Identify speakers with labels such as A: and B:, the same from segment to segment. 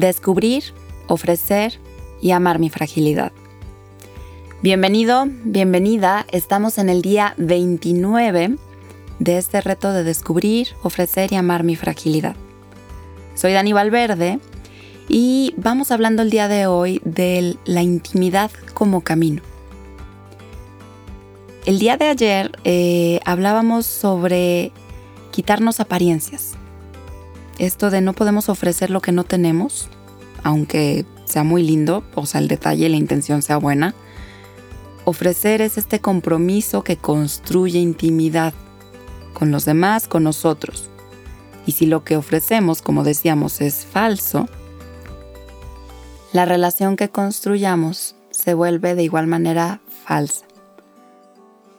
A: descubrir, ofrecer y amar mi fragilidad. Bienvenido, bienvenida, estamos en el día 29 de este reto de descubrir, ofrecer y amar mi fragilidad. Soy Dani Valverde y vamos hablando el día de hoy de la intimidad como camino. El día de ayer eh, hablábamos sobre quitarnos apariencias esto de no podemos ofrecer lo que no tenemos, aunque sea muy lindo, o sea, el detalle y la intención sea buena. Ofrecer es este compromiso que construye intimidad con los demás, con nosotros. Y si lo que ofrecemos, como decíamos, es falso, la relación que construyamos se vuelve de igual manera falsa.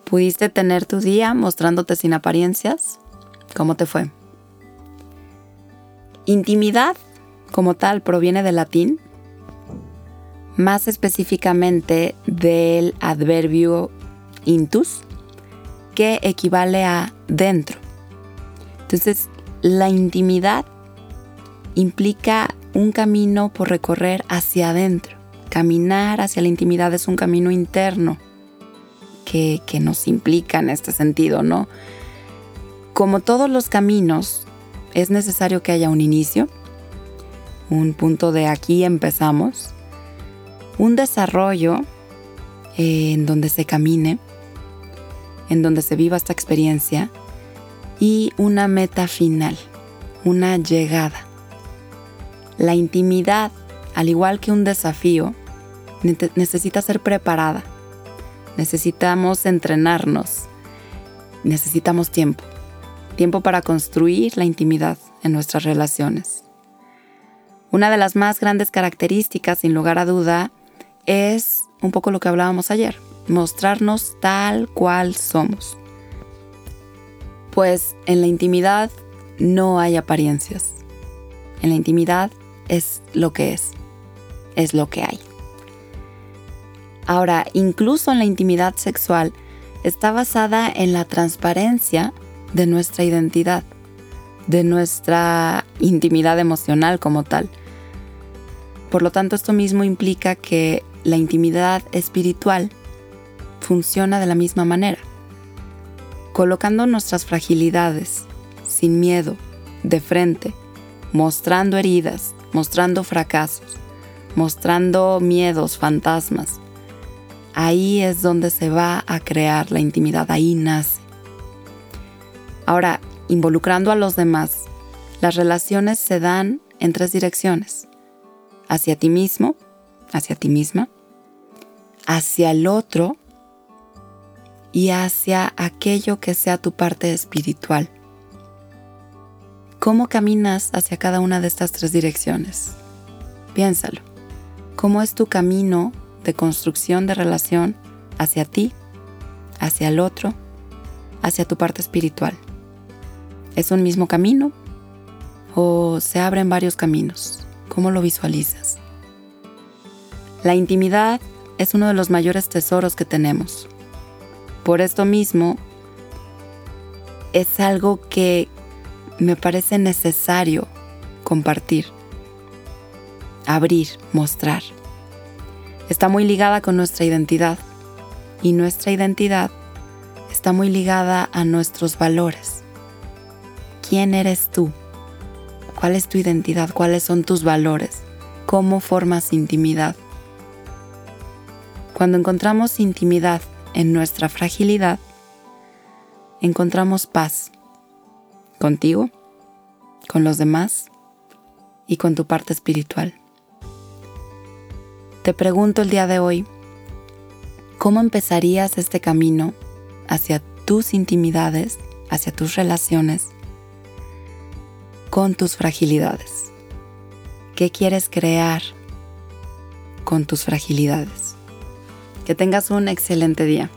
A: ¿Pudiste tener tu día mostrándote sin apariencias? ¿Cómo te fue? Intimidad, como tal, proviene del latín, más específicamente del adverbio intus, que equivale a dentro. Entonces, la intimidad implica un camino por recorrer hacia adentro. Caminar hacia la intimidad es un camino interno que, que nos implica en este sentido, ¿no? Como todos los caminos, es necesario que haya un inicio, un punto de aquí empezamos, un desarrollo eh, en donde se camine, en donde se viva esta experiencia y una meta final, una llegada. La intimidad, al igual que un desafío, necesita ser preparada. Necesitamos entrenarnos. Necesitamos tiempo tiempo para construir la intimidad en nuestras relaciones. Una de las más grandes características, sin lugar a duda, es un poco lo que hablábamos ayer, mostrarnos tal cual somos. Pues en la intimidad no hay apariencias. En la intimidad es lo que es, es lo que hay. Ahora, incluso en la intimidad sexual, está basada en la transparencia de nuestra identidad, de nuestra intimidad emocional como tal. Por lo tanto, esto mismo implica que la intimidad espiritual funciona de la misma manera, colocando nuestras fragilidades sin miedo, de frente, mostrando heridas, mostrando fracasos, mostrando miedos, fantasmas. Ahí es donde se va a crear la intimidad, ahí nace. Ahora, involucrando a los demás, las relaciones se dan en tres direcciones. Hacia ti mismo, hacia ti misma, hacia el otro y hacia aquello que sea tu parte espiritual. ¿Cómo caminas hacia cada una de estas tres direcciones? Piénsalo. ¿Cómo es tu camino de construcción de relación hacia ti, hacia el otro, hacia tu parte espiritual? ¿Es un mismo camino o se abren varios caminos? ¿Cómo lo visualizas? La intimidad es uno de los mayores tesoros que tenemos. Por esto mismo, es algo que me parece necesario compartir, abrir, mostrar. Está muy ligada con nuestra identidad y nuestra identidad está muy ligada a nuestros valores. ¿Quién eres tú? ¿Cuál es tu identidad? ¿Cuáles son tus valores? ¿Cómo formas intimidad? Cuando encontramos intimidad en nuestra fragilidad, encontramos paz contigo, con los demás y con tu parte espiritual. Te pregunto el día de hoy, ¿cómo empezarías este camino hacia tus intimidades, hacia tus relaciones con tus fragilidades? ¿Qué quieres crear con tus fragilidades? Que tengas un excelente día.